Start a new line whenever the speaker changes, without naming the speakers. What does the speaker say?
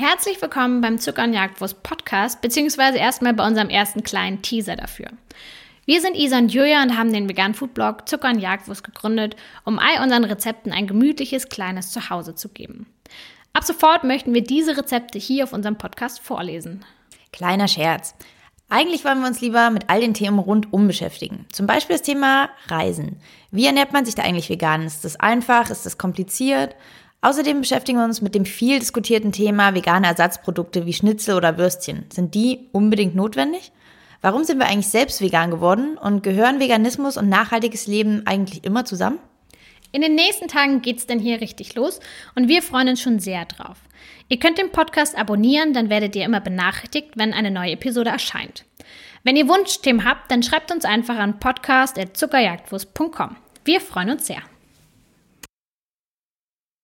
Herzlich willkommen beim Zucker und Jagdwurst Podcast, beziehungsweise erstmal bei unserem ersten kleinen Teaser dafür. Wir sind Isa und Julia und haben den Vegan Food Blog Zucker und Jagdwurst gegründet, um all unseren Rezepten ein gemütliches kleines Zuhause zu geben. Ab sofort möchten wir diese Rezepte hier auf unserem Podcast vorlesen.
Kleiner Scherz. Eigentlich wollen wir uns lieber mit all den Themen rundum beschäftigen. Zum Beispiel das Thema Reisen. Wie ernährt man sich da eigentlich vegan? Ist das einfach? Ist das kompliziert? Außerdem beschäftigen wir uns mit dem viel diskutierten Thema vegane Ersatzprodukte wie Schnitzel oder Würstchen. Sind die unbedingt notwendig? Warum sind wir eigentlich selbst vegan geworden und gehören Veganismus und nachhaltiges Leben eigentlich immer zusammen?
In den nächsten Tagen geht's denn hier richtig los und wir freuen uns schon sehr drauf. Ihr könnt den Podcast abonnieren, dann werdet ihr immer benachrichtigt, wenn eine neue Episode erscheint. Wenn ihr Wunschthemen habt, dann schreibt uns einfach an podcast.zuckerjagdwurst.com. Wir freuen uns sehr.